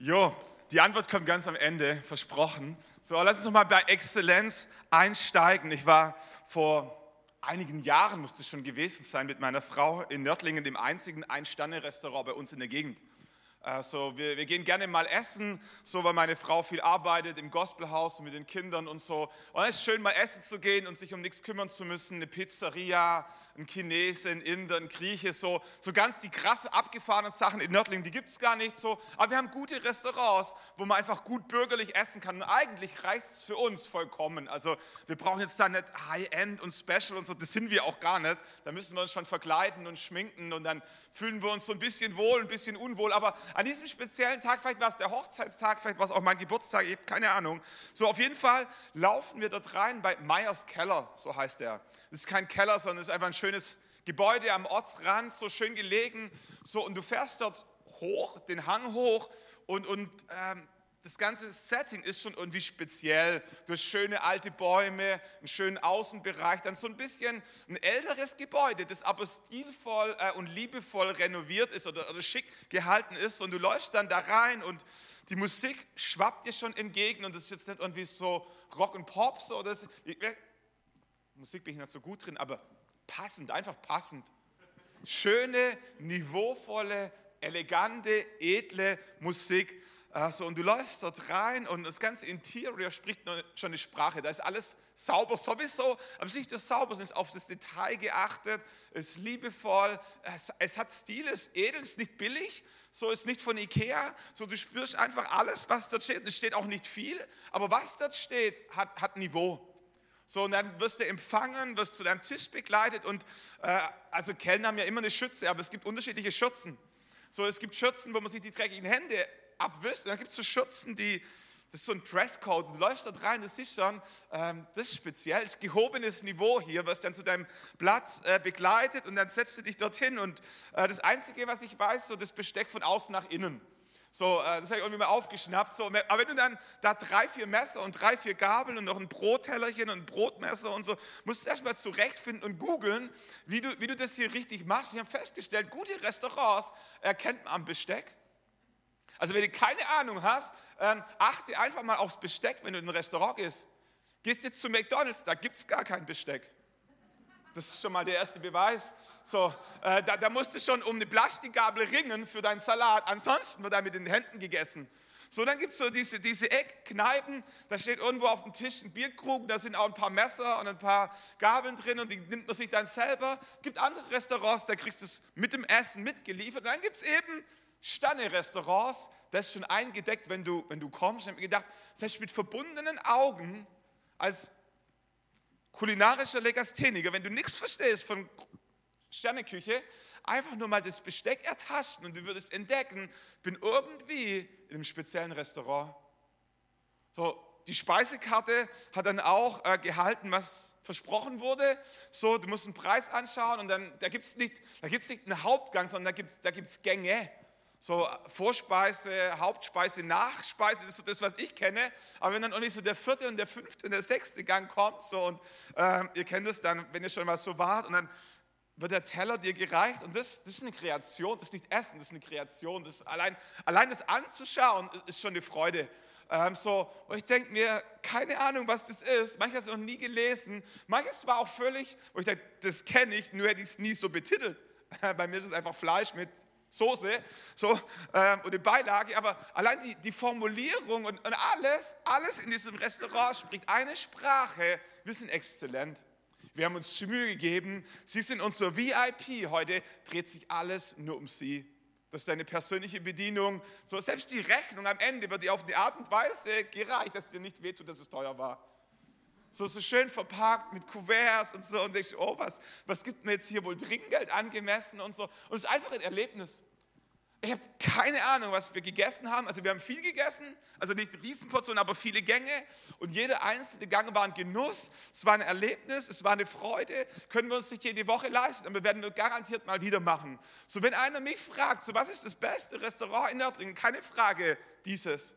Jo, die Antwort kommt ganz am Ende, versprochen. So, lass uns noch mal bei Exzellenz einsteigen. Ich war vor einigen Jahren, musste schon gewesen sein, mit meiner Frau in Nördlingen, dem einzigen Ein-Sterne-Restaurant bei uns in der Gegend. Also wir, wir, gehen gerne mal essen, so weil meine Frau viel arbeitet im Gospelhaus mit den Kindern und so. Und es ist schön, mal essen zu gehen und sich um nichts kümmern zu müssen. Eine Pizzeria, ein Chinese, ein Inder, ein Grieche, so, so ganz die krasse abgefahrenen Sachen in Nördlingen, die gibt es gar nicht so. Aber wir haben gute Restaurants, wo man einfach gut bürgerlich essen kann. Und eigentlich reicht es für uns vollkommen. Also wir brauchen jetzt da nicht High-End und Special und so, das sind wir auch gar nicht. Da müssen wir uns schon verkleiden und schminken und dann fühlen wir uns so ein bisschen wohl, ein bisschen unwohl. Aber an diesem speziellen Tag, vielleicht war es der Hochzeitstag, vielleicht war es auch mein Geburtstag, ich habe keine Ahnung. So, auf jeden Fall laufen wir dort rein bei Meyers Keller, so heißt er. Das ist kein Keller, sondern es ist einfach ein schönes Gebäude am Ortsrand, so schön gelegen. So, und du fährst dort hoch, den Hang hoch und, und ähm, das ganze Setting ist schon irgendwie speziell. Du hast schöne alte Bäume, einen schönen Außenbereich, dann so ein bisschen ein älteres Gebäude, das aber stilvoll äh, und liebevoll renoviert ist oder, oder schick gehalten ist. Und du läufst dann da rein und die Musik schwappt dir schon entgegen und das ist jetzt nicht irgendwie so Rock und Pop, so, das, ich, Musik bin ich nicht so gut drin, aber passend, einfach passend. Schöne, niveauvolle, elegante, edle Musik also, und du läufst dort rein und das ganze Interior spricht schon eine Sprache. Da ist alles sauber sowieso, aber es ist nicht nur sauber, es ist auf das Detail geachtet, es ist liebevoll, es, es hat Stil, es ist edel, es ist nicht billig, so ist nicht von Ikea, so du spürst einfach alles, was dort steht. Es steht auch nicht viel, aber was dort steht, hat, hat Niveau. So, und dann wirst du empfangen, wirst zu deinem Tisch begleitet und äh, also Kellner haben ja immer eine Schürze, aber es gibt unterschiedliche Schürzen. So, es gibt Schürzen, wo man sich die dreckigen Hände abwischt. Und dann gibt es so Schürzen, die, das ist so ein Dresscode. Du läufst dort rein, das ist schon, ähm, das ist speziell, das ist gehobenes Niveau hier, wirst dann zu deinem Platz äh, begleitet und dann setzt du dich dorthin. Und äh, das Einzige, was ich weiß, so das Besteck von außen nach innen. So, äh, das habe ich irgendwie mal aufgeschnappt. So, aber wenn du dann da drei, vier Messer und drei, vier Gabeln und noch ein Brottellerchen und ein Brotmesser und so, musst du erstmal zurechtfinden und googeln, wie du, wie du das hier richtig machst. Ich habe festgestellt, gute Restaurants erkennt man am Besteck. Also wenn du keine Ahnung hast, ähm, achte einfach mal aufs Besteck, wenn du in ein Restaurant gehst. Gehst jetzt zu McDonald's, da gibt es gar kein Besteck. Das ist schon mal der erste Beweis. So, äh, da, da musst du schon um eine Plastikgabel ringen für deinen Salat. Ansonsten wird er mit den Händen gegessen. So, dann gibt es so diese, diese Eckkneipen, da steht irgendwo auf dem Tisch ein Bierkrug, da sind auch ein paar Messer und ein paar Gabeln drin und die nimmt man sich dann selber. Es gibt andere Restaurants, da kriegst du es mit dem Essen mitgeliefert. Und dann gibt es eben Sterne-Restaurants, das ist schon eingedeckt, wenn du, wenn du kommst. Ich habe mir gedacht, selbst mit verbundenen Augen als kulinarischer Legastheniker, wenn du nichts verstehst von Sterneküche, einfach nur mal das Besteck ertasten und du würdest entdecken, bin irgendwie in einem speziellen Restaurant. So, die Speisekarte hat dann auch äh, gehalten, was versprochen wurde. So, du musst einen Preis anschauen und dann, da gibt es nicht, nicht einen Hauptgang, sondern da gibt es da gibt's Gänge. So Vorspeise, Hauptspeise, Nachspeise, das ist so das, was ich kenne. Aber wenn dann auch nicht so der vierte und der fünfte und der sechste Gang kommt, so und äh, ihr kennt es dann, wenn ihr schon mal so wart und dann wird der Teller dir gereicht und das, das ist eine Kreation, das ist nicht Essen, das ist eine Kreation. Das allein, allein das anzuschauen ist schon eine Freude. Ähm, so, und ich denke mir, keine Ahnung, was das ist. Manches noch nie gelesen. Manches war auch völlig, wo ich denke, das kenne ich, nur hätte ich es nie so betitelt. Bei mir ist es einfach Fleisch mit Soße so, ähm, und eine Beilage, aber allein die, die Formulierung und, und alles, alles in diesem Restaurant spricht eine Sprache. Wir sind exzellent. Wir haben uns Mühe gegeben. Sie sind unser VIP. Heute dreht sich alles nur um Sie. Das ist deine persönliche Bedienung. So, selbst die Rechnung am Ende wird dir auf die Art und Weise gereicht, dass dir nicht wehtut, dass es teuer war. So, so schön verpackt mit Kuverts und so. Und ich, oh, was, was gibt mir jetzt hier wohl Trinkgeld angemessen und so. Und es ist einfach ein Erlebnis. Ich habe keine Ahnung, was wir gegessen haben. Also wir haben viel gegessen, also nicht Riesenportionen, aber viele Gänge. Und jeder einzelne Gang war ein Genuss, es war ein Erlebnis, es war eine Freude. Können wir uns nicht jede Woche leisten, aber werden wir garantiert mal wieder machen. So wenn einer mich fragt, so was ist das beste Restaurant in Nördlingen, keine Frage, dieses.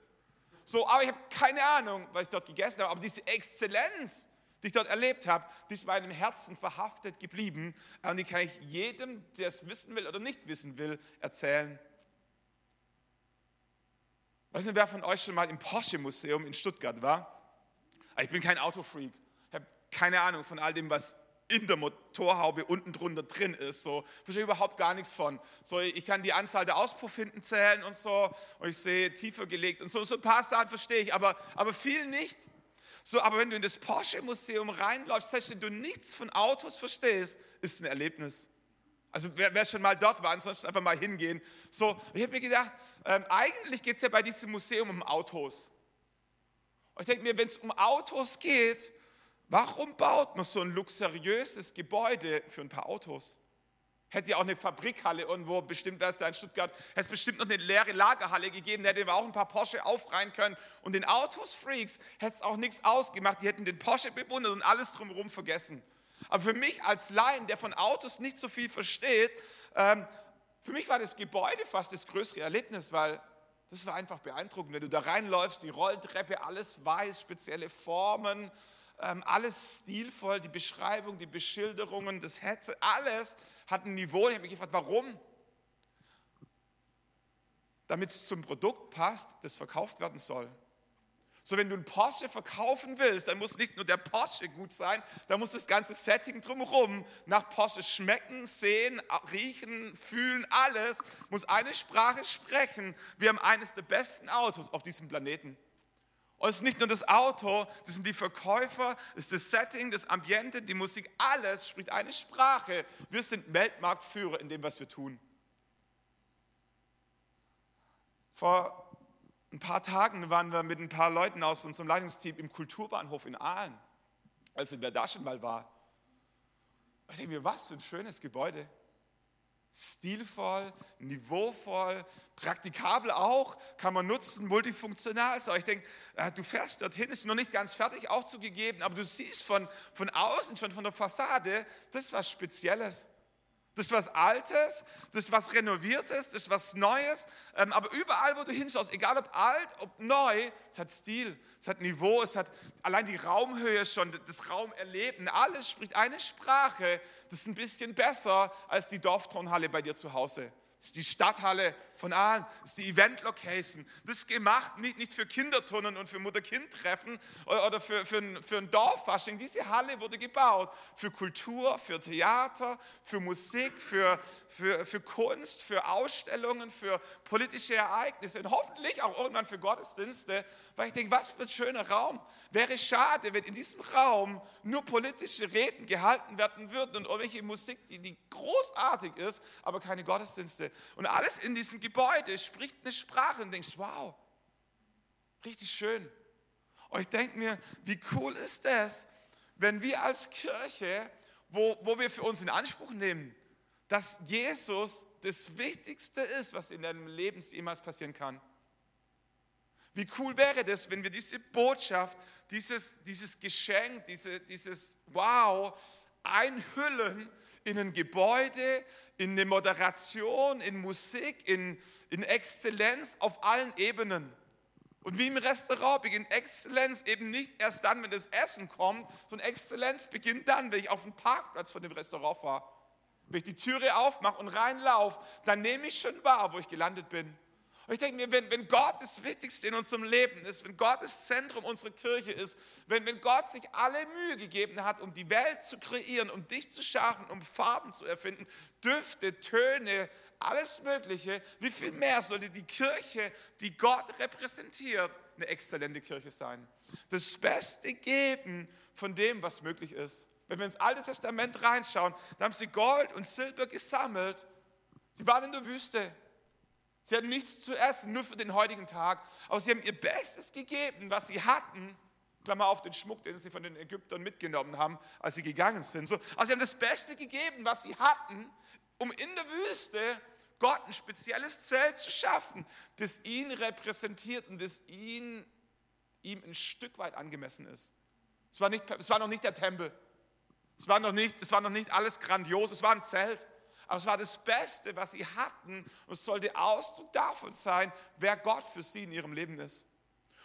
So, aber ich habe keine Ahnung, was ich dort gegessen habe, aber diese Exzellenz, die ich dort erlebt habe, die ist meinem Herzen verhaftet geblieben. Und die kann ich jedem, der es wissen will oder nicht wissen will, erzählen. Weiß nicht, wer von euch schon mal im Porsche-Museum in Stuttgart war? Ich bin kein Autofreak. Ich habe keine Ahnung von all dem, was in der Motorhaube unten drunter drin ist. So, verstehe überhaupt gar nichts von. So, ich kann die Anzahl der Auspuffhinten zählen und so, und ich sehe tiefer gelegt und so, so ein paar Sachen verstehe ich, aber, aber viel nicht. So, aber wenn du in das Porsche-Museum reinläufst, selbst wenn du nichts von Autos verstehst, ist es ein Erlebnis. Also wer, wer, schon mal dort war, ansonsten einfach mal hingehen. So, ich habe mir gedacht, ähm, eigentlich geht es ja bei diesem Museum um Autos. Und ich denke mir, wenn es um Autos geht, warum baut man so ein luxuriöses Gebäude für ein paar Autos? Hätte ja auch eine Fabrikhalle irgendwo, bestimmt wäre es da in Stuttgart, hätte es bestimmt noch eine leere Lagerhalle gegeben, da hätten wir auch ein paar Porsche aufreihen können. Und den Autos-Freaks hätte es auch nichts ausgemacht, die hätten den Porsche bewundert und alles drumherum vergessen. Aber für mich als Laien, der von Autos nicht so viel versteht, ähm, für mich war das Gebäude fast das größere Erlebnis, weil das war einfach beeindruckend. Wenn du da reinläufst, die Rolltreppe, alles weiß, spezielle Formen, ähm, alles stilvoll, die Beschreibung, die Beschilderungen, das Hetze, alles hat ein Niveau. Ich habe mich gefragt, warum? Damit es zum Produkt passt, das verkauft werden soll. So, wenn du einen Porsche verkaufen willst, dann muss nicht nur der Porsche gut sein, da muss das ganze Setting drumherum nach Porsche schmecken, sehen, riechen, fühlen, alles muss eine Sprache sprechen. Wir haben eines der besten Autos auf diesem Planeten. Und es ist nicht nur das Auto, das sind die Verkäufer, es ist das Setting, das Ambiente, die Musik, alles spricht eine Sprache. Wir sind Weltmarktführer in dem, was wir tun. Vor ein paar Tagen waren wir mit ein paar Leuten aus unserem Leitungsteam im Kulturbahnhof in Aalen. Also wer da schon mal war. Ich denke mir, was für ein schönes Gebäude. Stilvoll, niveauvoll, praktikabel auch, kann man nutzen, multifunktional. So, ich denke, äh, du fährst dorthin, ist noch nicht ganz fertig, auch zugegeben, aber du siehst von, von außen, schon von der Fassade, das ist was Spezielles. Das ist was Altes, das ist was Renoviertes, das ist was Neues. Ähm, aber überall, wo du hinschaust, egal ob alt, ob neu, es hat Stil, es hat Niveau, es hat allein die Raumhöhe schon, das Raumerleben. Alles spricht eine Sprache, das ist ein bisschen besser als die Dorftonhalle bei dir zu Hause. Das ist die Stadthalle von Aalen, das ist die Event-Location. Das ist gemacht nicht, nicht für Kinderturnen und für Mutter-Kind-Treffen oder für, für, ein, für ein Dorffasching. Diese Halle wurde gebaut für Kultur, für Theater, für Musik, für, für, für Kunst, für Ausstellungen, für politische Ereignisse und hoffentlich auch irgendwann für Gottesdienste. Weil ich denke, was für ein schöner Raum. Wäre schade, wenn in diesem Raum nur politische Reden gehalten werden würden und irgendwelche Musik, die, die großartig ist, aber keine Gottesdienste. Und alles in diesem Gebäude spricht eine Sprache und denkst, wow, richtig schön. Und ich denke mir, wie cool ist das, wenn wir als Kirche, wo, wo wir für uns in Anspruch nehmen, dass Jesus das Wichtigste ist, was in deinem Leben jemals passieren kann. Wie cool wäre das, wenn wir diese Botschaft, dieses, dieses Geschenk, diese, dieses Wow einhüllen in ein Gebäude, in eine Moderation, in Musik, in, in Exzellenz auf allen Ebenen. Und wie im Restaurant beginnt Exzellenz eben nicht erst dann, wenn das Essen kommt, sondern Exzellenz beginnt dann, wenn ich auf dem Parkplatz von dem Restaurant fahre. Wenn ich die Türe aufmache und reinlaufe, dann nehme ich schon wahr, wo ich gelandet bin. Und ich denke mir, wenn, wenn Gott das Wichtigste in unserem Leben ist, wenn Gott das Zentrum unserer Kirche ist, wenn, wenn Gott sich alle Mühe gegeben hat, um die Welt zu kreieren, um dich zu schaffen, um Farben zu erfinden, Düfte, Töne, alles Mögliche, wie viel mehr sollte die Kirche, die Gott repräsentiert, eine exzellente Kirche sein? Das Beste geben von dem, was möglich ist. Wenn wir ins Alte Testament reinschauen, da haben sie Gold und Silber gesammelt. Sie waren in der Wüste. Sie hatten nichts zu essen, nur für den heutigen Tag. Aber sie haben ihr Bestes gegeben, was sie hatten. Klammer auf den Schmuck, den sie von den Ägyptern mitgenommen haben, als sie gegangen sind. So, also sie haben das Beste gegeben, was sie hatten, um in der Wüste Gott ein spezielles Zelt zu schaffen, das ihn repräsentiert und das ihn, ihm ein Stück weit angemessen ist. Es war, nicht, es war noch nicht der Tempel. Es war, noch nicht, es war noch nicht alles grandios. Es war ein Zelt. Aber es war das Beste, was sie hatten. Und es sollte Ausdruck davon sein, wer Gott für sie in ihrem Leben ist.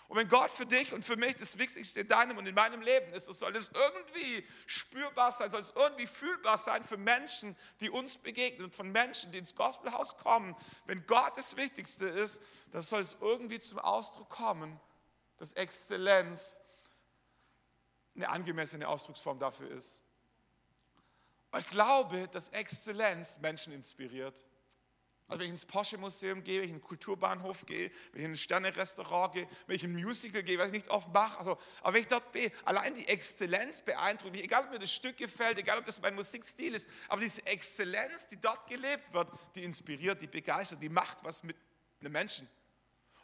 Und wenn Gott für dich und für mich das Wichtigste in deinem und in meinem Leben ist, dann soll es irgendwie spürbar sein, soll es irgendwie fühlbar sein für Menschen, die uns begegnen, von Menschen, die ins Gospelhaus kommen. Wenn Gott das Wichtigste ist, dann soll es irgendwie zum Ausdruck kommen, dass Exzellenz eine angemessene Ausdrucksform dafür ist. Und ich glaube, dass Exzellenz Menschen inspiriert. Also wenn ich ins Porsche-Museum gehe, wenn ich in den Kulturbahnhof gehe, wenn ich in ein Sterne-Restaurant gehe, wenn ich in ein Musical gehe, was ich nicht oft mache, also, aber wenn ich dort bin, allein die Exzellenz beeindruckt mich, egal ob mir das Stück gefällt, egal ob das mein Musikstil ist, aber diese Exzellenz, die dort gelebt wird, die inspiriert, die begeistert, die macht was mit einem Menschen.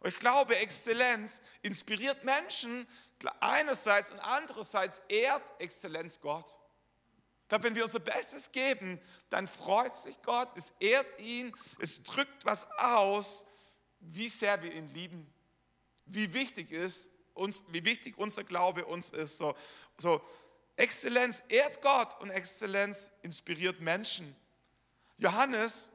Und ich glaube, Exzellenz inspiriert Menschen einerseits und andererseits ehrt Exzellenz Gott glaube, wenn wir unser Bestes geben, dann freut sich Gott, es ehrt ihn, es drückt was aus, wie sehr wir ihn lieben, wie wichtig ist uns, wie wichtig unser Glaube uns ist. So, so Exzellenz ehrt Gott und Exzellenz inspiriert Menschen. Johannes,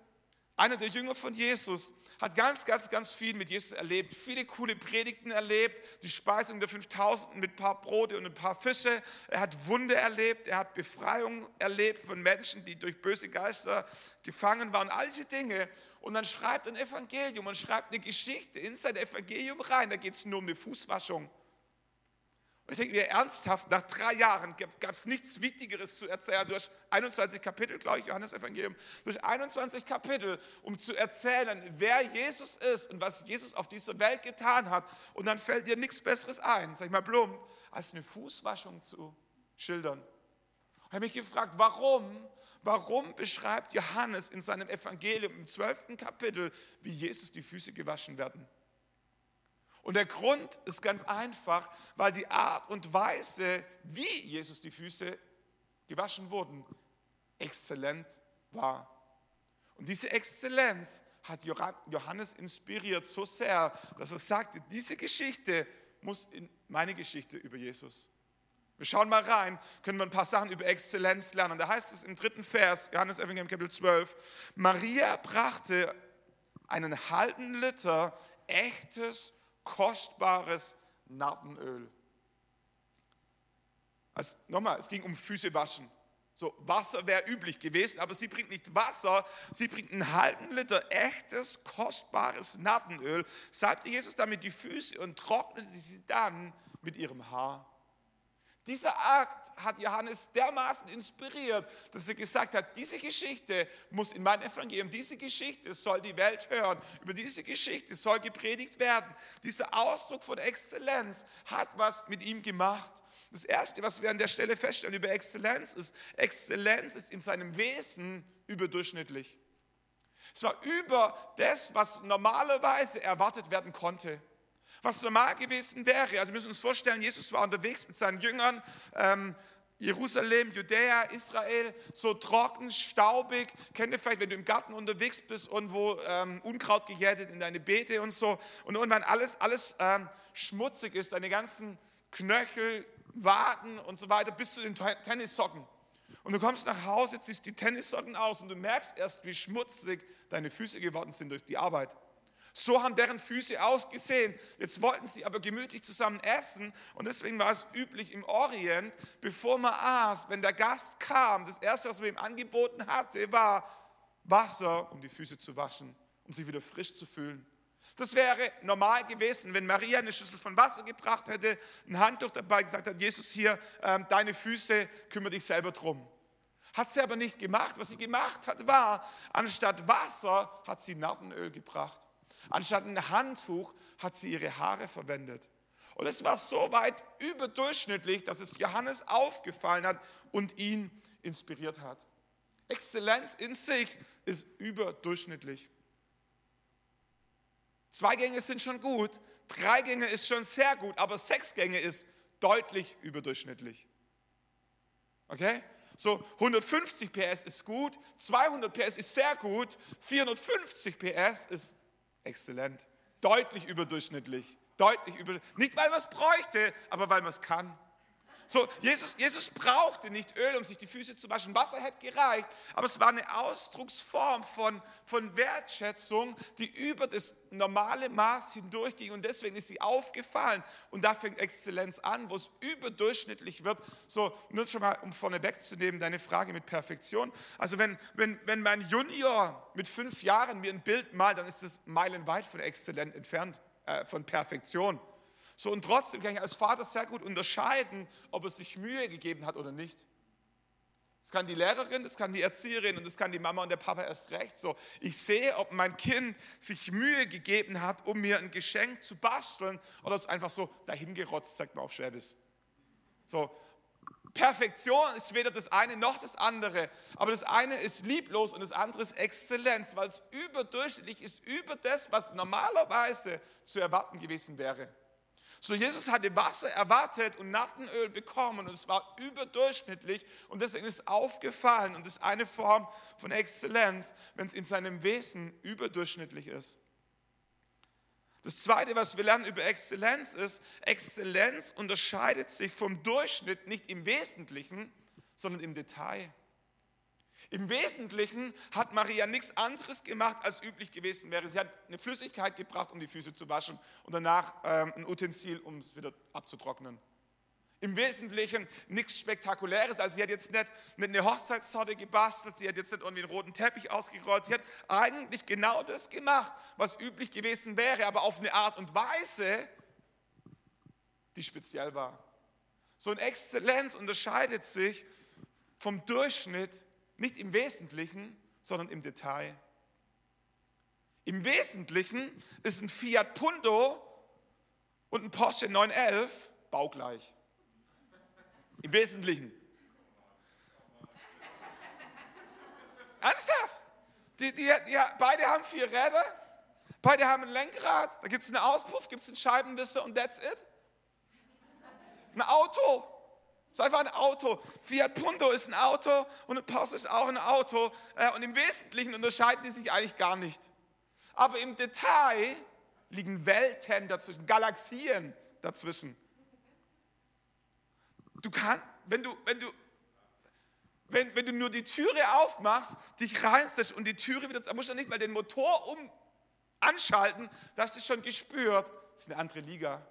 einer der Jünger von Jesus, hat ganz, ganz, ganz viel mit Jesus erlebt, viele coole Predigten erlebt, die Speisung der 5000 mit ein paar Brote und ein paar Fische. Er hat Wunder erlebt, er hat Befreiung erlebt von Menschen, die durch böse Geister gefangen waren, all diese Dinge. Und dann schreibt ein Evangelium und schreibt eine Geschichte in sein Evangelium rein. Da geht es nur um eine Fußwaschung. Ich denke mir ernsthaft, nach drei Jahren gab es nichts Wichtigeres zu erzählen. Du hast 21 Kapitel, glaube ich, Johannes Evangelium, durch 21 Kapitel, um zu erzählen, wer Jesus ist und was Jesus auf dieser Welt getan hat. Und dann fällt dir nichts Besseres ein, sag ich mal plump, als eine Fußwaschung zu schildern. Ich habe mich gefragt, warum, warum beschreibt Johannes in seinem Evangelium im 12. Kapitel, wie Jesus die Füße gewaschen werden? Und der Grund ist ganz einfach, weil die Art und Weise, wie Jesus die Füße gewaschen wurden, exzellent war. Und diese Exzellenz hat Johannes inspiriert so sehr, dass er sagte, diese Geschichte muss in meine Geschichte über Jesus. Wir schauen mal rein, können wir ein paar Sachen über Exzellenz lernen. Da heißt es im dritten Vers, Johannes Evangelium Kapitel 12, Maria brachte einen halben Liter echtes kostbares Nartenöl. Also nochmal, es ging um Füße waschen. So, Wasser wäre üblich gewesen, aber sie bringt nicht Wasser, sie bringt einen halben Liter echtes, kostbares Nartenöl, salbte Jesus damit die Füße und trocknete sie dann mit ihrem Haar. Dieser Akt hat Johannes dermaßen inspiriert, dass er gesagt hat, diese Geschichte muss in mein Evangelium, diese Geschichte soll die Welt hören, über diese Geschichte soll gepredigt werden. Dieser Ausdruck von Exzellenz hat was mit ihm gemacht. Das Erste, was wir an der Stelle feststellen über Exzellenz ist, Exzellenz ist in seinem Wesen überdurchschnittlich. Es war über das, was normalerweise erwartet werden konnte was normal gewesen wäre. Also wir müssen uns vorstellen, Jesus war unterwegs mit seinen Jüngern. Ähm, Jerusalem, Judäa, Israel, so trocken, staubig. Kennt ihr vielleicht, wenn du im Garten unterwegs bist, irgendwo ähm, Unkraut gejätet in deine Beete und so. Und irgendwann alles, alles ähm, schmutzig ist, deine ganzen Knöchel, Waden und so weiter, bis zu den Tennissocken. Und du kommst nach Hause, ziehst die Tennissocken aus und du merkst erst, wie schmutzig deine Füße geworden sind durch die Arbeit. So haben deren Füße ausgesehen. Jetzt wollten sie aber gemütlich zusammen essen und deswegen war es üblich im Orient, bevor man aß, wenn der Gast kam, das erste, was man ihm angeboten hatte, war Wasser, um die Füße zu waschen, um sich wieder frisch zu fühlen. Das wäre normal gewesen, wenn Maria eine Schüssel von Wasser gebracht hätte, ein Handtuch dabei gesagt hat, Jesus hier, ähm, deine Füße, kümmere dich selber drum. Hat sie aber nicht gemacht. Was sie gemacht hat, war, anstatt Wasser hat sie Nartenöl gebracht. Anstatt ein Handtuch hat sie ihre Haare verwendet. Und es war so weit überdurchschnittlich, dass es Johannes aufgefallen hat und ihn inspiriert hat. Exzellenz in sich ist überdurchschnittlich. Zwei Gänge sind schon gut, drei Gänge ist schon sehr gut, aber sechs Gänge ist deutlich überdurchschnittlich. Okay? So 150 PS ist gut, 200 PS ist sehr gut, 450 PS ist exzellent, deutlich überdurchschnittlich, deutlich über, nicht weil man es bräuchte, aber weil man es kann. So, Jesus, Jesus brauchte nicht Öl, um sich die Füße zu waschen. Wasser hätte gereicht, aber es war eine Ausdrucksform von, von Wertschätzung, die über das normale Maß hindurchging und deswegen ist sie aufgefallen. Und da fängt Exzellenz an, wo es überdurchschnittlich wird. So, nur schon mal, um vorne wegzunehmen, deine Frage mit Perfektion. Also, wenn, wenn, wenn mein Junior mit fünf Jahren mir ein Bild malt, dann ist es meilenweit von exzellent entfernt, äh, von Perfektion. So und trotzdem kann ich als Vater sehr gut unterscheiden, ob er sich Mühe gegeben hat oder nicht. Das kann die Lehrerin, das kann die Erzieherin und das kann die Mama und der Papa erst recht. So, ich sehe, ob mein Kind sich Mühe gegeben hat, um mir ein Geschenk zu basteln oder ob es einfach so dahingerotzt, sagt man auf Schwäbisch. So, Perfektion ist weder das eine noch das andere, aber das eine ist lieblos und das andere ist Exzellenz, weil es überdurchschnittlich ist, über das, was normalerweise zu erwarten gewesen wäre. So, Jesus hatte Wasser erwartet und Nattenöl bekommen und es war überdurchschnittlich und deswegen ist aufgefallen und ist eine Form von Exzellenz, wenn es in seinem Wesen überdurchschnittlich ist. Das Zweite, was wir lernen über Exzellenz ist, Exzellenz unterscheidet sich vom Durchschnitt nicht im Wesentlichen, sondern im Detail. Im Wesentlichen hat Maria nichts anderes gemacht, als üblich gewesen wäre. Sie hat eine Flüssigkeit gebracht, um die Füße zu waschen und danach ähm, ein Utensil, um es wieder abzutrocknen. Im Wesentlichen nichts Spektakuläres. Also sie hat jetzt nicht, nicht eine Hochzeitssorte gebastelt, sie hat jetzt nicht irgendwie einen roten Teppich ausgerollt. Sie hat eigentlich genau das gemacht, was üblich gewesen wäre, aber auf eine Art und Weise, die speziell war. So eine Exzellenz unterscheidet sich vom Durchschnitt nicht im Wesentlichen, sondern im Detail. Im Wesentlichen ist ein Fiat Punto und ein Porsche 911 baugleich. Im Wesentlichen. Ernsthaft? Die, die, die, beide haben vier Räder, beide haben ein Lenkrad, da gibt es einen Auspuff, gibt es einen Scheibenwisser und that's it. Ein Auto, ist einfach ein Auto. Fiat Punto ist ein Auto und ein Porsche ist auch ein Auto. Äh, und im Wesentlichen unterscheiden die sich eigentlich gar nicht. Aber im Detail liegen Welten dazwischen, Galaxien dazwischen. Du kannst, wenn du, wenn du, wenn, wenn du nur die Türe aufmachst, dich reinsetzt und die Türe wieder, da musst du nicht mal den Motor um anschalten, da hast du schon gespürt, das ist eine andere Liga.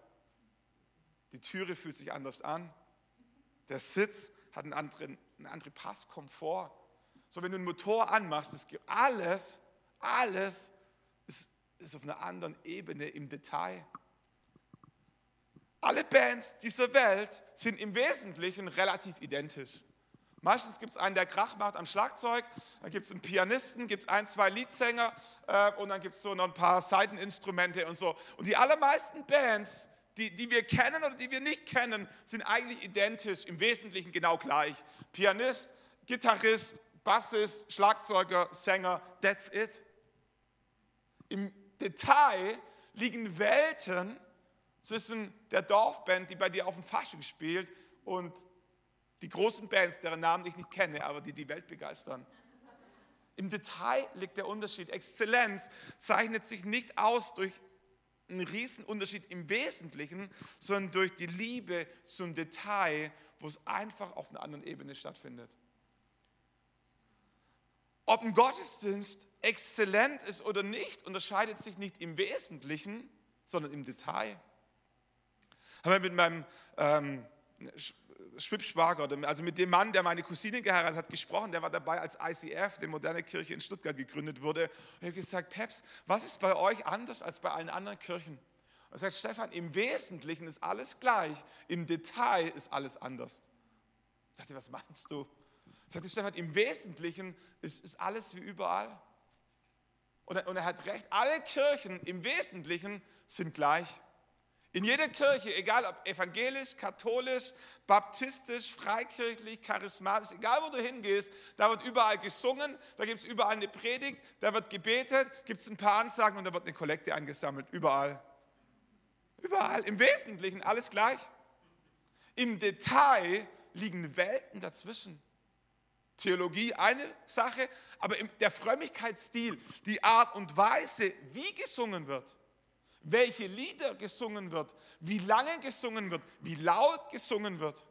Die Türe fühlt sich anders an. Der Sitz hat einen anderen, einen anderen Passkomfort. So, wenn du einen Motor anmachst, das alles, alles ist, ist auf einer anderen Ebene im Detail. Alle Bands dieser Welt sind im Wesentlichen relativ identisch. Meistens gibt es einen, der Krach macht am Schlagzeug, dann gibt es einen Pianisten, gibt es ein, zwei Leadsänger äh, und dann gibt es so noch ein paar Seiteninstrumente und so. Und die allermeisten Bands die, die wir kennen oder die wir nicht kennen, sind eigentlich identisch, im Wesentlichen genau gleich. Pianist, Gitarrist, Bassist, Schlagzeuger, Sänger, that's it. Im Detail liegen Welten zwischen der Dorfband, die bei dir auf dem Fasching spielt, und die großen Bands, deren Namen ich nicht kenne, aber die die Welt begeistern. Im Detail liegt der Unterschied. Exzellenz zeichnet sich nicht aus durch ein Riesenunterschied im Wesentlichen, sondern durch die Liebe zum Detail, wo es einfach auf einer anderen Ebene stattfindet. Ob ein Gottesdienst exzellent ist oder nicht, unterscheidet sich nicht im Wesentlichen, sondern im Detail. Haben wir mit meinem ähm, Schwibschwager, also mit dem Mann, der meine Cousine geheiratet hat, gesprochen. Der war dabei, als ICF, die moderne Kirche in Stuttgart, gegründet wurde. Und ich habe gesagt, Peps, was ist bei euch anders als bei allen anderen Kirchen? Und er sagt, Stefan, im Wesentlichen ist alles gleich, im Detail ist alles anders. Ich sagte, was meinst du? Ich sagte, Stefan, im Wesentlichen ist, ist alles wie überall. Und er, und er hat recht, alle Kirchen im Wesentlichen sind gleich. In jeder Kirche, egal ob evangelisch, katholisch, baptistisch, freikirchlich, charismatisch, egal wo du hingehst, da wird überall gesungen, da gibt es überall eine Predigt, da wird gebetet, gibt es ein paar Ansagen und da wird eine Kollekte angesammelt. Überall. Überall. Im Wesentlichen alles gleich. Im Detail liegen Welten dazwischen. Theologie eine Sache, aber der Frömmigkeitsstil, die Art und Weise, wie gesungen wird, welche Lieder gesungen wird, wie lange gesungen wird, wie laut gesungen wird.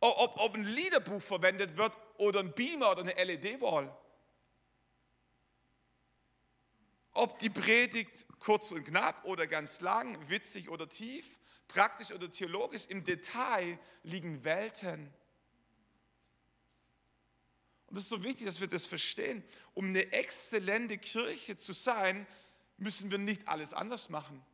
Ob, ob ein Liederbuch verwendet wird oder ein Beamer oder eine LED-Wall. Ob die Predigt kurz und knapp oder ganz lang, witzig oder tief, praktisch oder theologisch, im Detail liegen Welten. Und es ist so wichtig, dass wir das verstehen. Um eine exzellente Kirche zu sein, müssen wir nicht alles anders machen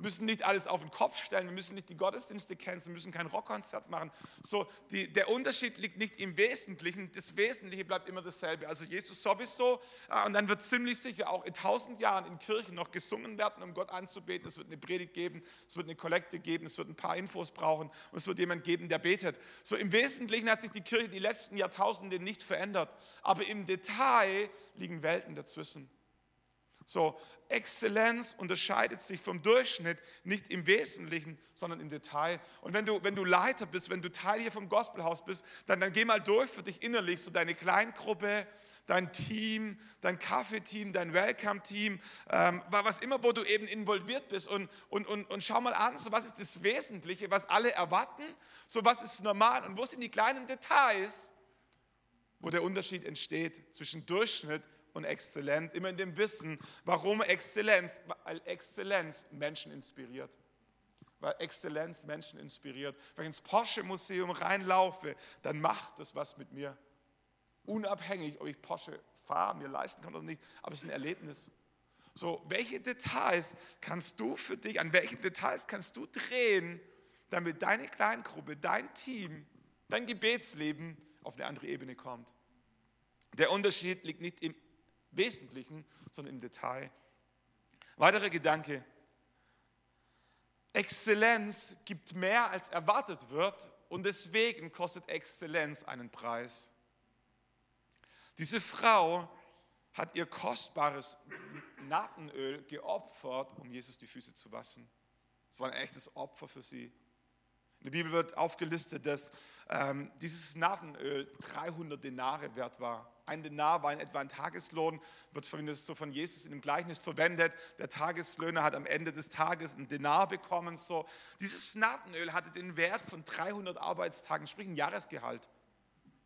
müssen nicht alles auf den Kopf stellen, wir müssen nicht die Gottesdienste kennen, wir müssen kein Rockkonzert machen. So, die, der Unterschied liegt nicht im Wesentlichen, das Wesentliche bleibt immer dasselbe. Also Jesus sowieso, und dann wird ziemlich sicher auch in tausend Jahren in Kirchen noch gesungen werden, um Gott anzubeten. Es wird eine Predigt geben, es wird eine Kollekte geben, es wird ein paar Infos brauchen und es wird jemand geben, der betet. So im Wesentlichen hat sich die Kirche die letzten Jahrtausende nicht verändert, aber im Detail liegen Welten dazwischen. So, Exzellenz unterscheidet sich vom Durchschnitt nicht im Wesentlichen, sondern im Detail. Und wenn du, wenn du Leiter bist, wenn du Teil hier vom Gospelhaus bist, dann, dann geh mal durch für dich innerlich, so deine Kleingruppe, dein Team, dein Kaffeeteam, dein Welcome-Team, ähm, was immer, wo du eben involviert bist. Und, und, und, und schau mal an, so was ist das Wesentliche, was alle erwarten, so was ist normal? Und wo sind die kleinen Details, wo der Unterschied entsteht zwischen Durchschnitt und exzellent, immer in dem Wissen, warum Exzellenz, weil Exzellenz Menschen inspiriert. Weil Exzellenz Menschen inspiriert. Wenn ich ins Porsche Museum reinlaufe, dann macht das was mit mir. Unabhängig, ob ich Porsche fahre, mir leisten kann oder nicht, aber es ist ein Erlebnis. So, welche Details kannst du für dich, an welchen Details kannst du drehen, damit deine Kleingruppe, dein Team, dein Gebetsleben auf eine andere Ebene kommt? Der Unterschied liegt nicht im Wesentlichen, sondern im Detail. Weiterer Gedanke. Exzellenz gibt mehr, als erwartet wird und deswegen kostet Exzellenz einen Preis. Diese Frau hat ihr kostbares Natenöl geopfert, um Jesus die Füße zu waschen. Es war ein echtes Opfer für sie. In der Bibel wird aufgelistet, dass ähm, dieses Natenöl 300 Denare wert war. Ein Denar war in etwa ein Tageslohn, wird so von Jesus in dem Gleichnis verwendet. Der Tageslöhner hat am Ende des Tages ein Denar bekommen. So. Dieses Natenöl hatte den Wert von 300 Arbeitstagen, sprich ein Jahresgehalt.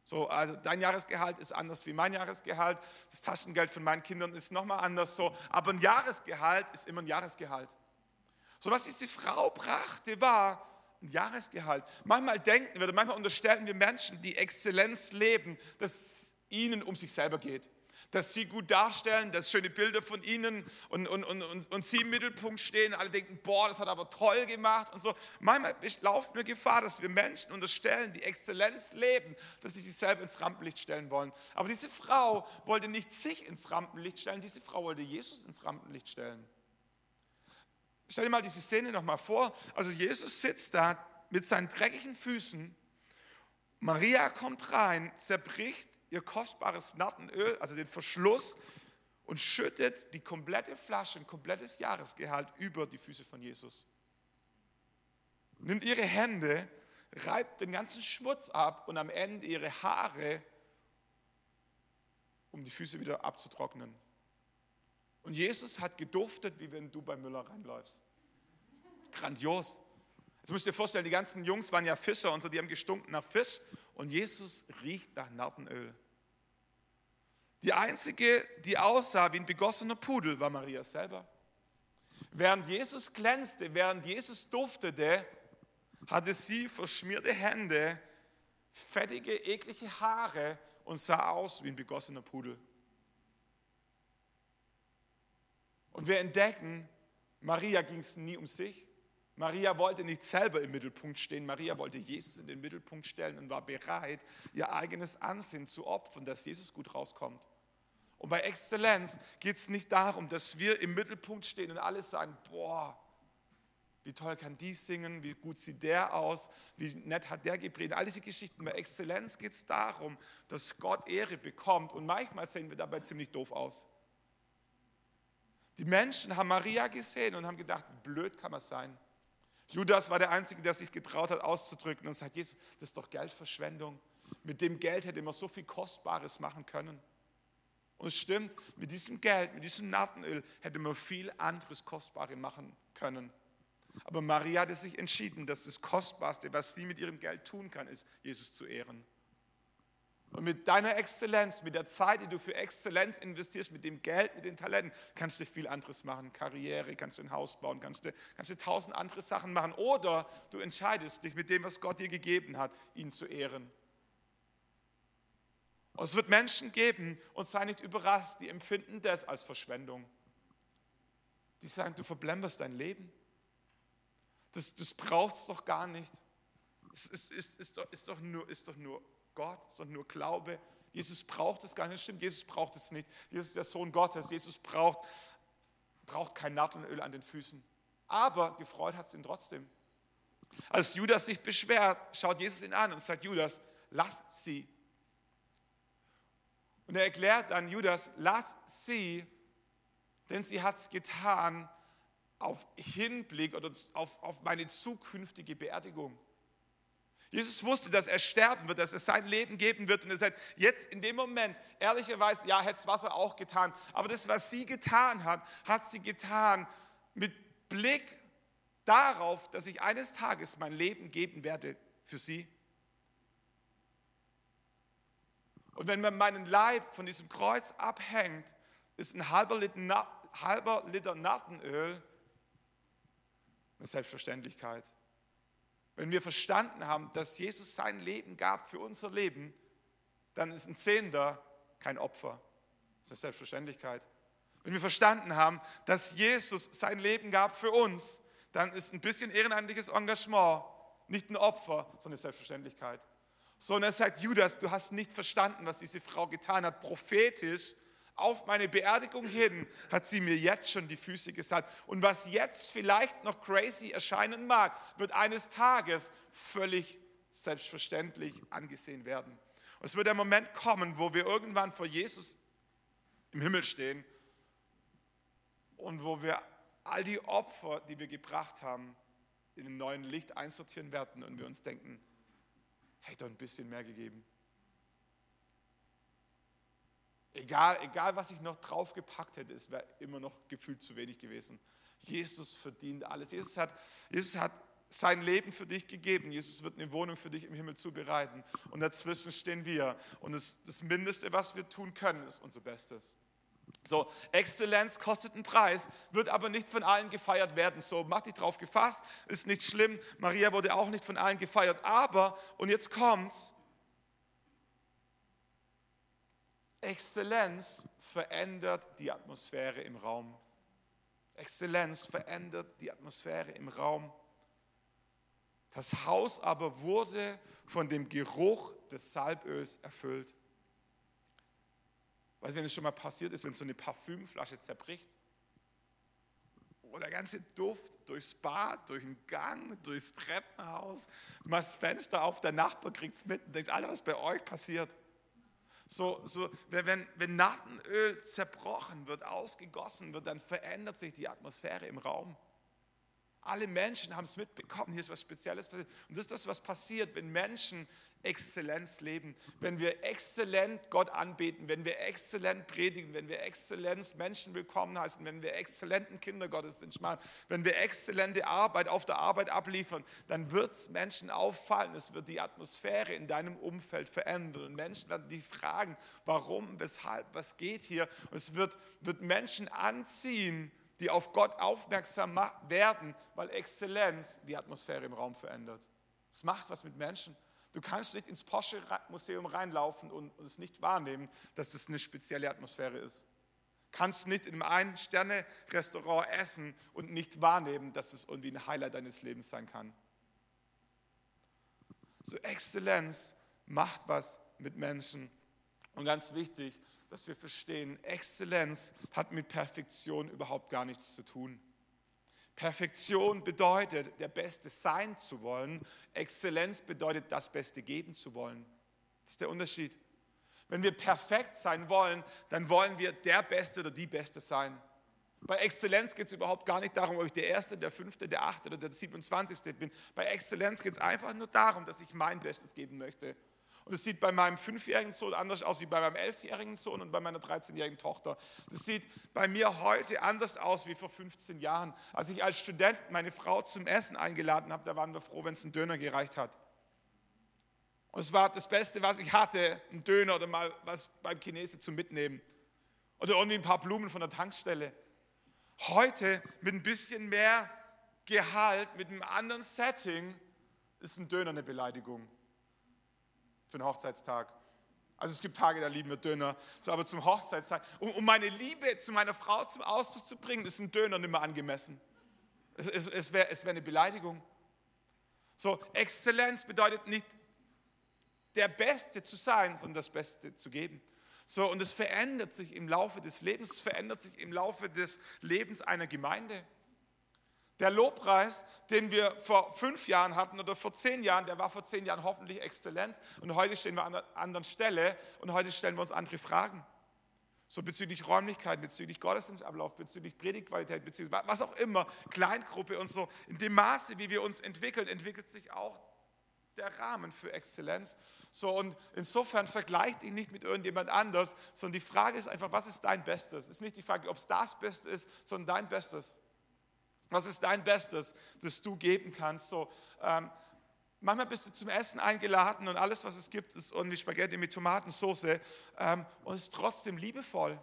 So, also dein Jahresgehalt ist anders wie mein Jahresgehalt. Das Taschengeld von meinen Kindern ist nochmal anders. So, aber ein Jahresgehalt ist immer ein Jahresgehalt. So, was diese Frau brachte, war ein Jahresgehalt. Manchmal denken wir, manchmal unterstellen wir Menschen, die Exzellenz leben, dass ihnen um sich selber geht. Dass sie gut darstellen, dass schöne Bilder von ihnen und, und, und, und, und sie im Mittelpunkt stehen. Alle denken, boah, das hat aber toll gemacht und so. Manchmal laufen wir Gefahr, dass wir Menschen unterstellen, die Exzellenz leben, dass sie sich selber ins Rampenlicht stellen wollen. Aber diese Frau wollte nicht sich ins Rampenlicht stellen, diese Frau wollte Jesus ins Rampenlicht stellen. Stell dir mal diese Szene nochmal vor. Also Jesus sitzt da mit seinen dreckigen Füßen. Maria kommt rein, zerbricht ihr kostbares Nattenöl, also den Verschluss, und schüttet die komplette Flasche, ein komplettes Jahresgehalt über die Füße von Jesus. Nimmt ihre Hände, reibt den ganzen Schmutz ab und am Ende ihre Haare, um die Füße wieder abzutrocknen. Und Jesus hat geduftet, wie wenn du bei Müller reinläufst. Grandios. Jetzt müsst ihr dir vorstellen, die ganzen Jungs waren ja Fischer und so, die haben gestunken nach Fisch und Jesus riecht nach Nartenöl. Die einzige, die aussah wie ein begossener Pudel, war Maria selber. Während Jesus glänzte, während Jesus duftete, hatte sie verschmierte Hände, fettige, eklige Haare und sah aus wie ein begossener Pudel. Und wir entdecken, Maria ging es nie um sich. Maria wollte nicht selber im Mittelpunkt stehen, Maria wollte Jesus in den Mittelpunkt stellen und war bereit, ihr eigenes Ansehen zu opfern, dass Jesus gut rauskommt. Und bei Exzellenz geht es nicht darum, dass wir im Mittelpunkt stehen und alle sagen, boah, wie toll kann die singen, wie gut sieht der aus, wie nett hat der gepredigt. All diese Geschichten. Bei Exzellenz geht es darum, dass Gott Ehre bekommt. Und manchmal sehen wir dabei ziemlich doof aus. Die Menschen haben Maria gesehen und haben gedacht, blöd kann man sein. Judas war der Einzige, der sich getraut hat auszudrücken und sagt, Jesus, das ist doch Geldverschwendung. Mit dem Geld hätte man so viel Kostbares machen können. Und es stimmt, mit diesem Geld, mit diesem Natenöl hätte man viel anderes Kostbares machen können. Aber Maria hatte sich entschieden, dass das Kostbarste, was sie mit ihrem Geld tun kann, ist, Jesus zu ehren. Und mit deiner Exzellenz, mit der Zeit, die du für Exzellenz investierst, mit dem Geld, mit den Talenten, kannst du viel anderes machen. Karriere, kannst du ein Haus bauen, kannst du, kannst du tausend andere Sachen machen. Oder du entscheidest dich mit dem, was Gott dir gegeben hat, ihn zu ehren. Und es wird Menschen geben, und sei nicht überrascht, die empfinden das als Verschwendung. Die sagen, du verblemmerst dein Leben. Das, das braucht es doch gar nicht. Es ist, ist, ist, doch, ist, doch nur, ist doch nur Gott, doch nur Glaube. Jesus braucht es gar nicht. Stimmt, Jesus braucht es nicht. Jesus ist der Sohn Gottes. Jesus braucht, braucht kein Nadelöl an den Füßen. Aber gefreut hat es ihn trotzdem. Als Judas sich beschwert, schaut Jesus ihn an und sagt, Judas, lass sie und er erklärt dann Judas, lass sie, denn sie hat es getan auf Hinblick oder auf, auf meine zukünftige Beerdigung. Jesus wusste, dass er sterben wird, dass er sein Leben geben wird. Und er sagt, jetzt in dem Moment, ehrlicherweise, ja, hätte es Wasser auch getan. Aber das, was sie getan hat, hat sie getan mit Blick darauf, dass ich eines Tages mein Leben geben werde für sie. Und wenn man meinen Leib von diesem Kreuz abhängt, ist ein halber Liter, halber Liter Nartenöl eine Selbstverständlichkeit. Wenn wir verstanden haben, dass Jesus sein Leben gab für unser Leben, dann ist ein Zehnter kein Opfer. Das ist eine Selbstverständlichkeit. Wenn wir verstanden haben, dass Jesus sein Leben gab für uns, dann ist ein bisschen ehrenamtliches Engagement nicht ein Opfer, sondern eine Selbstverständlichkeit sondern er sagt, Judas, du hast nicht verstanden, was diese Frau getan hat. Prophetisch auf meine Beerdigung hin hat sie mir jetzt schon die Füße gesalbt. Und was jetzt vielleicht noch crazy erscheinen mag, wird eines Tages völlig selbstverständlich angesehen werden. Und es wird der Moment kommen, wo wir irgendwann vor Jesus im Himmel stehen und wo wir all die Opfer, die wir gebracht haben, in einem neuen Licht einsortieren werden und wir uns denken, hätte ein bisschen mehr gegeben. Egal, egal, was ich noch draufgepackt hätte, es wäre immer noch gefühlt zu wenig gewesen. Jesus verdient alles. Jesus hat, Jesus hat sein Leben für dich gegeben. Jesus wird eine Wohnung für dich im Himmel zubereiten. Und dazwischen stehen wir. Und das, das Mindeste, was wir tun können, ist unser Bestes. So, Exzellenz kostet einen Preis, wird aber nicht von allen gefeiert werden. So, mach dich drauf gefasst, ist nicht schlimm. Maria wurde auch nicht von allen gefeiert. Aber, und jetzt kommt's, Exzellenz verändert die Atmosphäre im Raum. Exzellenz verändert die Atmosphäre im Raum. Das Haus aber wurde von dem Geruch des Salböls erfüllt. Weißt du, wenn es schon mal passiert ist, wenn so eine Parfümflasche zerbricht? Oh, der ganze Duft durchs Bad, durch den Gang, durchs Treppenhaus. Du machst das Fenster auf, der Nachbar kriegt es mit und denkt, alle, was bei euch passiert. So, so, wenn, wenn Nattenöl zerbrochen wird, ausgegossen wird, dann verändert sich die Atmosphäre im Raum. Alle Menschen haben es mitbekommen, hier ist was Spezielles passiert. Und das ist das, was passiert, wenn Menschen Exzellenz leben, wenn wir exzellent Gott anbeten, wenn wir exzellent predigen, wenn wir Exzellenz Menschen willkommen heißen, wenn wir exzellenten Kindergottesdienst machen, wenn wir exzellente Arbeit auf der Arbeit abliefern, dann wird es Menschen auffallen, es wird die Atmosphäre in deinem Umfeld verändern. Und Menschen werden dich fragen, warum, weshalb, was geht hier? Und es wird, wird Menschen anziehen, die auf Gott aufmerksam werden, weil Exzellenz die Atmosphäre im Raum verändert. Es macht was mit Menschen. Du kannst nicht ins Porsche-Museum reinlaufen und es nicht wahrnehmen, dass das eine spezielle Atmosphäre ist. Kannst nicht in einem Ein-Sterne-Restaurant essen und nicht wahrnehmen, dass das irgendwie ein Highlight deines Lebens sein kann. So Exzellenz macht was mit Menschen. Und ganz wichtig, dass wir verstehen, Exzellenz hat mit Perfektion überhaupt gar nichts zu tun. Perfektion bedeutet, der Beste sein zu wollen. Exzellenz bedeutet, das Beste geben zu wollen. Das ist der Unterschied. Wenn wir perfekt sein wollen, dann wollen wir der Beste oder die Beste sein. Bei Exzellenz geht es überhaupt gar nicht darum, ob ich der Erste, der Fünfte, der Achte oder der 27. bin. Bei Exzellenz geht es einfach nur darum, dass ich mein Bestes geben möchte. Und es sieht bei meinem fünfjährigen Sohn anders aus wie bei meinem elfjährigen Sohn und bei meiner 13-jährigen Tochter. Das sieht bei mir heute anders aus wie vor 15 Jahren. Als ich als Student meine Frau zum Essen eingeladen habe, da waren wir froh, wenn es einen Döner gereicht hat. Und es war das Beste, was ich hatte, ein Döner oder mal was beim Chinesen zum Mitnehmen. Oder irgendwie ein paar Blumen von der Tankstelle. Heute mit ein bisschen mehr Gehalt, mit einem anderen Setting, ist ein Döner eine Beleidigung für einen Hochzeitstag. Also es gibt Tage, da lieben wir Döner, so, aber zum Hochzeitstag, um, um meine Liebe zu meiner Frau zum Ausdruck zu bringen, ist ein Döner nicht mehr angemessen. Es, es, es wäre wär eine Beleidigung. So, Exzellenz bedeutet nicht der Beste zu sein, sondern das Beste zu geben. So, und es verändert sich im Laufe des Lebens, es verändert sich im Laufe des Lebens einer Gemeinde. Der Lobpreis, den wir vor fünf Jahren hatten oder vor zehn Jahren, der war vor zehn Jahren hoffentlich exzellent. Und heute stehen wir an einer anderen Stelle und heute stellen wir uns andere Fragen. So bezüglich Räumlichkeit, bezüglich Gottesdienstablauf, bezüglich Predigtqualität, bezüglich was auch immer, Kleingruppe und so. In dem Maße, wie wir uns entwickeln, entwickelt sich auch der Rahmen für Exzellenz. So und insofern vergleicht ihn nicht mit irgendjemand anders, sondern die Frage ist einfach, was ist dein Bestes? Es ist nicht die Frage, ob es das Beste ist, sondern dein Bestes. Was ist dein Bestes, das du geben kannst? So, ähm, manchmal bist du zum Essen eingeladen und alles, was es gibt, ist irgendwie Spaghetti mit Tomatensauce ähm, und es ist trotzdem liebevoll.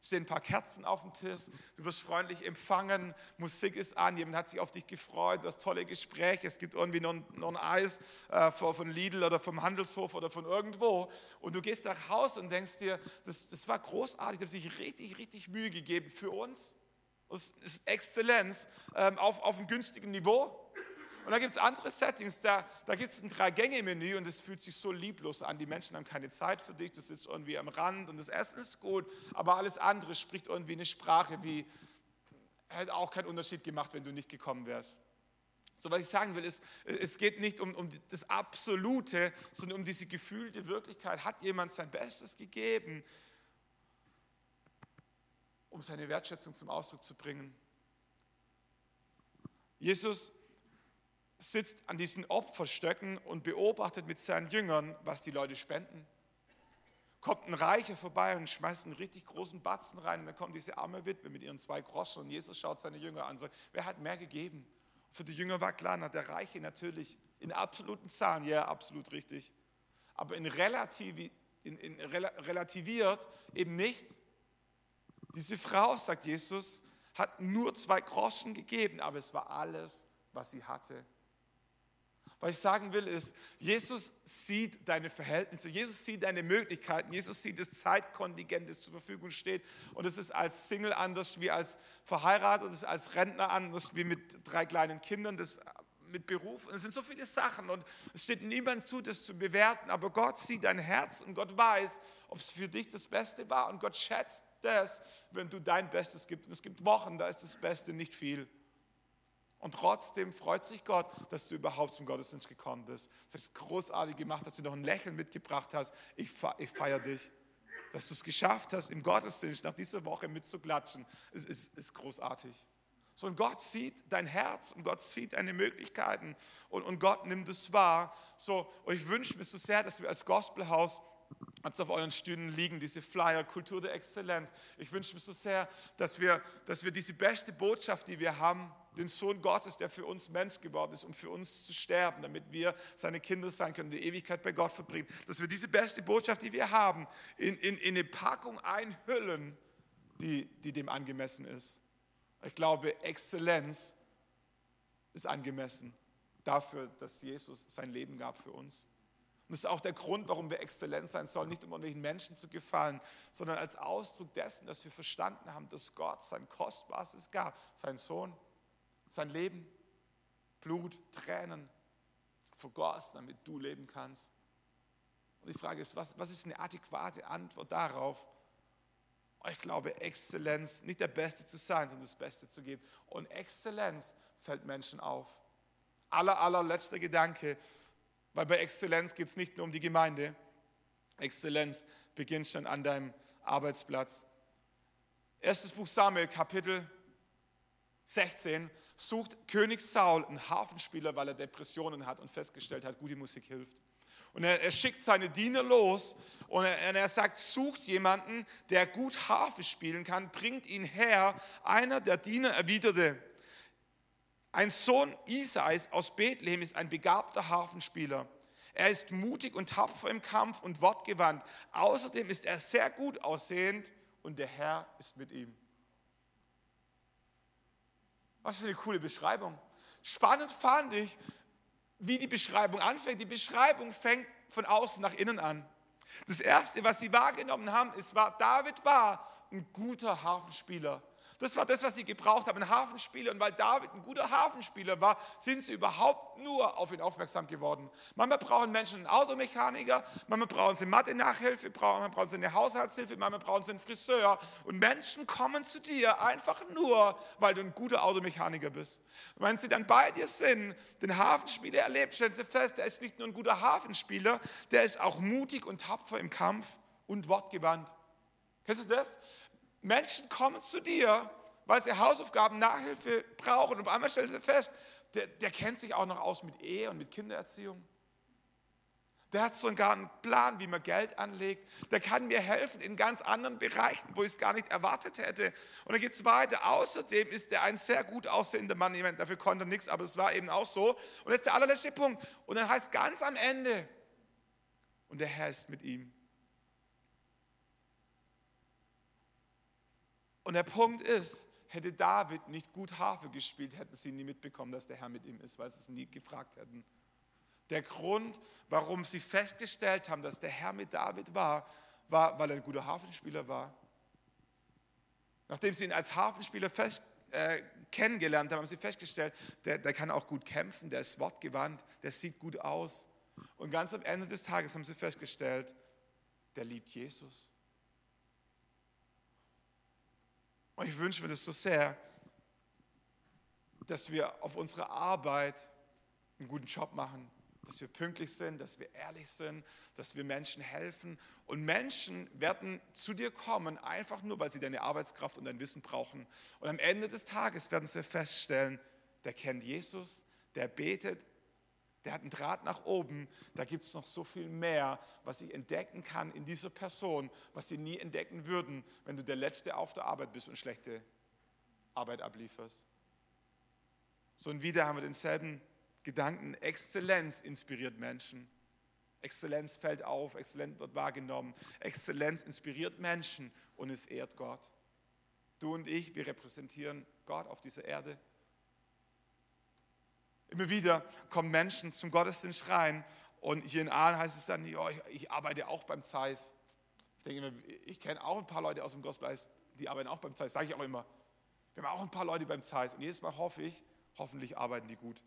Es stehen ein paar Kerzen auf dem Tisch, du wirst freundlich empfangen, Musik ist an, jemand hat sich auf dich gefreut, du hast tolle Gespräche, es gibt irgendwie noch, noch ein Eis äh, von Lidl oder vom Handelshof oder von irgendwo und du gehst nach Hause und denkst dir, das, das war großartig, die haben sich richtig, richtig Mühe gegeben für uns das ist Exzellenz ähm, auf, auf einem günstigen Niveau. Und da gibt es andere Settings, da, da gibt es ein Drei-Gänge-Menü und es fühlt sich so lieblos an. Die Menschen haben keine Zeit für dich, du sitzt irgendwie am Rand und das Essen ist gut, aber alles andere spricht irgendwie eine Sprache, wie hätte auch keinen Unterschied gemacht, wenn du nicht gekommen wärst. So, was ich sagen will, ist, es geht nicht um, um das Absolute, sondern um diese gefühlte Wirklichkeit. Hat jemand sein Bestes gegeben? Um seine Wertschätzung zum Ausdruck zu bringen. Jesus sitzt an diesen Opferstöcken und beobachtet mit seinen Jüngern, was die Leute spenden. Kommt ein Reicher vorbei und schmeißt einen richtig großen Batzen rein und dann kommt diese arme Witwe mit ihren zwei Groschen und Jesus schaut seine Jünger an und sagt, wer hat mehr gegeben? Für die Jünger war klar, na, der Reiche natürlich, in absoluten Zahlen, ja, absolut richtig. Aber in, relativi, in, in relativiert eben nicht, diese Frau, sagt Jesus, hat nur zwei Groschen gegeben, aber es war alles, was sie hatte. Was ich sagen will ist, Jesus sieht deine Verhältnisse, Jesus sieht deine Möglichkeiten, Jesus sieht das Zeitkontingent, das zur Verfügung steht. Und es ist als Single anders wie als verheiratet, es ist als Rentner anders wie mit drei kleinen Kindern, das mit Beruf. Und es sind so viele Sachen und es steht niemand zu, das zu bewerten. Aber Gott sieht dein Herz und Gott weiß, ob es für dich das Beste war. Und Gott schätzt das, wenn du dein Bestes gibst. Und es gibt Wochen, da ist das Beste nicht viel. Und trotzdem freut sich Gott, dass du überhaupt zum Gottesdienst gekommen bist. Das ist großartig gemacht, dass du noch ein Lächeln mitgebracht hast. Ich, ich feiere dich. Dass du es geschafft hast, im Gottesdienst nach dieser Woche mitzuklatschen, ist, ist, ist großartig. So, und Gott sieht dein Herz und Gott sieht deine Möglichkeiten und, und Gott nimmt es wahr. So, und ich wünsche mir so sehr, dass wir als Gospelhaus Habt auf euren Stühlen liegen, diese Flyer, Kultur der Exzellenz. Ich wünsche mir so sehr, dass wir, dass wir diese beste Botschaft, die wir haben, den Sohn Gottes, der für uns Mensch geworden ist, um für uns zu sterben, damit wir seine Kinder sein können, die Ewigkeit bei Gott verbringen, dass wir diese beste Botschaft, die wir haben, in, in, in eine Packung einhüllen, die, die dem angemessen ist. Ich glaube, Exzellenz ist angemessen dafür, dass Jesus sein Leben gab für uns. Und das ist auch der Grund, warum wir exzellent sein sollen, nicht um irgendwelchen Menschen zu gefallen, sondern als Ausdruck dessen, dass wir verstanden haben, dass Gott sein Kostbares gab, sein Sohn, sein Leben, Blut, Tränen vergossen, damit du leben kannst. Und die Frage ist, was, was ist eine adäquate Antwort darauf? Ich glaube, Exzellenz, nicht der Beste zu sein, sondern das Beste zu geben. Und Exzellenz fällt Menschen auf. Aller, allerletzter Gedanke, weil bei Exzellenz geht es nicht nur um die Gemeinde. Exzellenz beginnt schon an deinem Arbeitsplatz. Erstes Buch Samuel, Kapitel 16, sucht König Saul einen Hafenspieler, weil er Depressionen hat und festgestellt hat, gute Musik hilft. Und er, er schickt seine Diener los und er, er, sagt, sucht jemanden, der gut Harfe spielen kann, bringt ihn her. Einer der Diener erwiderte, ein Sohn Isais aus Bethlehem ist ein begabter Harfenspieler. Er ist mutig und tapfer im Kampf und wortgewandt. Außerdem ist er sehr gut aussehend und der Herr ist mit ihm. Was für eine coole Beschreibung. Spannend fand ich, wie die Beschreibung anfängt. Die Beschreibung fängt von außen nach innen an. Das Erste, was sie wahrgenommen haben, ist, war, David war ein guter Hafenspieler. Das war das, was sie gebraucht haben, ein Hafenspieler. Und weil David ein guter Hafenspieler war, sind sie überhaupt nur auf ihn aufmerksam geworden. Manchmal brauchen Menschen einen Automechaniker, manchmal brauchen sie Mathe-Nachhilfe, manchmal brauchen sie eine Haushaltshilfe, manchmal brauchen sie einen Friseur. Und Menschen kommen zu dir einfach nur, weil du ein guter Automechaniker bist. Und wenn sie dann bei dir sind, den Hafenspieler erlebt, stellen sie fest, der ist nicht nur ein guter Hafenspieler, der ist auch mutig und tapfer im Kampf und wortgewandt. Kennst du das? Menschen kommen zu dir, weil sie Hausaufgaben, Nachhilfe brauchen. Und auf einmal stellen sie fest, der, der kennt sich auch noch aus mit Ehe und mit Kindererziehung. Der hat sogar einen Plan, wie man Geld anlegt. Der kann mir helfen in ganz anderen Bereichen, wo ich es gar nicht erwartet hätte. Und dann geht es weiter. Außerdem ist er ein sehr gut aussehender Mann. Ich meine, dafür konnte er nichts, aber es war eben auch so. Und jetzt der allerletzte Punkt. Und dann heißt ganz am Ende, und der Herr ist mit ihm. Und der Punkt ist, hätte David nicht gut Harfe gespielt, hätten sie nie mitbekommen, dass der Herr mit ihm ist, weil sie es nie gefragt hätten. Der Grund, warum sie festgestellt haben, dass der Herr mit David war, war, weil er ein guter Hafenspieler war. Nachdem sie ihn als Hafenspieler fest, äh, kennengelernt haben, haben sie festgestellt, der, der kann auch gut kämpfen, der ist wortgewandt, der sieht gut aus. Und ganz am Ende des Tages haben sie festgestellt, der liebt Jesus. Und ich wünsche mir das so sehr, dass wir auf unserer Arbeit einen guten Job machen, dass wir pünktlich sind, dass wir ehrlich sind, dass wir Menschen helfen. Und Menschen werden zu dir kommen, einfach nur, weil sie deine Arbeitskraft und dein Wissen brauchen. Und am Ende des Tages werden sie feststellen, der kennt Jesus, der betet, der hat einen Draht nach oben. Da gibt es noch so viel mehr, was ich entdecken kann in dieser Person, was sie nie entdecken würden, wenn du der Letzte auf der Arbeit bist und schlechte Arbeit ablieferst. So und wieder haben wir denselben Gedanken. Exzellenz inspiriert Menschen. Exzellenz fällt auf, Exzellenz wird wahrgenommen. Exzellenz inspiriert Menschen und es ehrt Gott. Du und ich, wir repräsentieren Gott auf dieser Erde. Immer wieder kommen Menschen zum Gottesdienst rein und hier in Aalen heißt es dann, ja, ich, ich, arbeite auch beim Zeiss. Ich denke immer, ich kenne auch ein paar Leute aus dem Gospel, die arbeiten auch beim Zeiss, sage ich auch immer. Wir haben auch ein paar Leute beim Zeiss und jedes Mal hoffe ich, hoffentlich arbeiten die gut.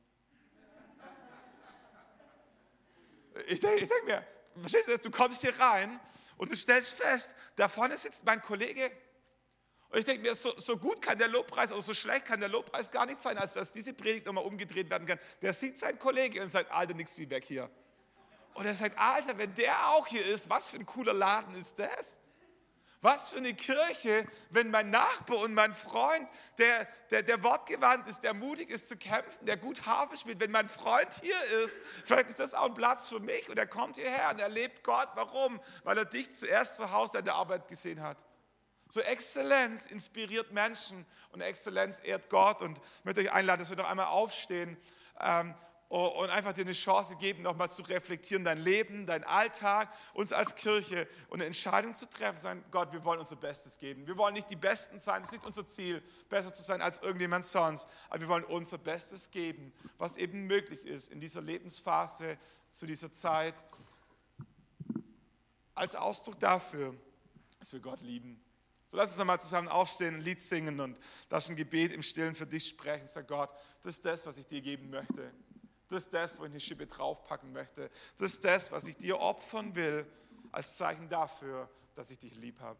Ich denke, ich denke mir, verstehst du das? Du kommst hier rein und du stellst fest, da vorne sitzt mein Kollege, und ich denke mir, so, so, gut kann der Lobpreis, oder so schlecht kann der Lobpreis gar nicht sein, als dass diese Predigt nochmal umgedreht werden kann. Der sieht seinen Kollege und sagt, Alter, nichts wie weg hier. Und er sagt, Alter, wenn der auch hier ist, was für ein cooler Laden ist das? Was für eine Kirche, wenn mein Nachbar und mein Freund, der, der, der wortgewandt ist, der mutig ist zu kämpfen, der gut Harfe spielt, wenn mein Freund hier ist, vielleicht ist das auch ein Platz für mich und er kommt hierher und er lebt Gott. Warum? Weil er dich zuerst zu Hause in der Arbeit gesehen hat. So Exzellenz inspiriert Menschen und Exzellenz ehrt Gott. Und ich möchte euch einladen, dass wir noch einmal aufstehen ähm, und einfach dir eine Chance geben, nochmal zu reflektieren, dein Leben, dein Alltag, uns als Kirche und eine Entscheidung zu treffen, sagen, Gott, wir wollen unser Bestes geben. Wir wollen nicht die Besten sein, es ist nicht unser Ziel, besser zu sein als irgendjemand sonst, aber wir wollen unser Bestes geben, was eben möglich ist in dieser Lebensphase, zu dieser Zeit, als Ausdruck dafür, dass wir Gott lieben. So lass uns nochmal zusammen aufstehen, ein Lied singen und das ein Gebet im Stillen für dich sprechen. Sag Gott, das ist das, was ich dir geben möchte. Das ist das, wo ich eine Schippe draufpacken möchte. Das ist das, was ich dir opfern will, als Zeichen dafür, dass ich dich lieb habe.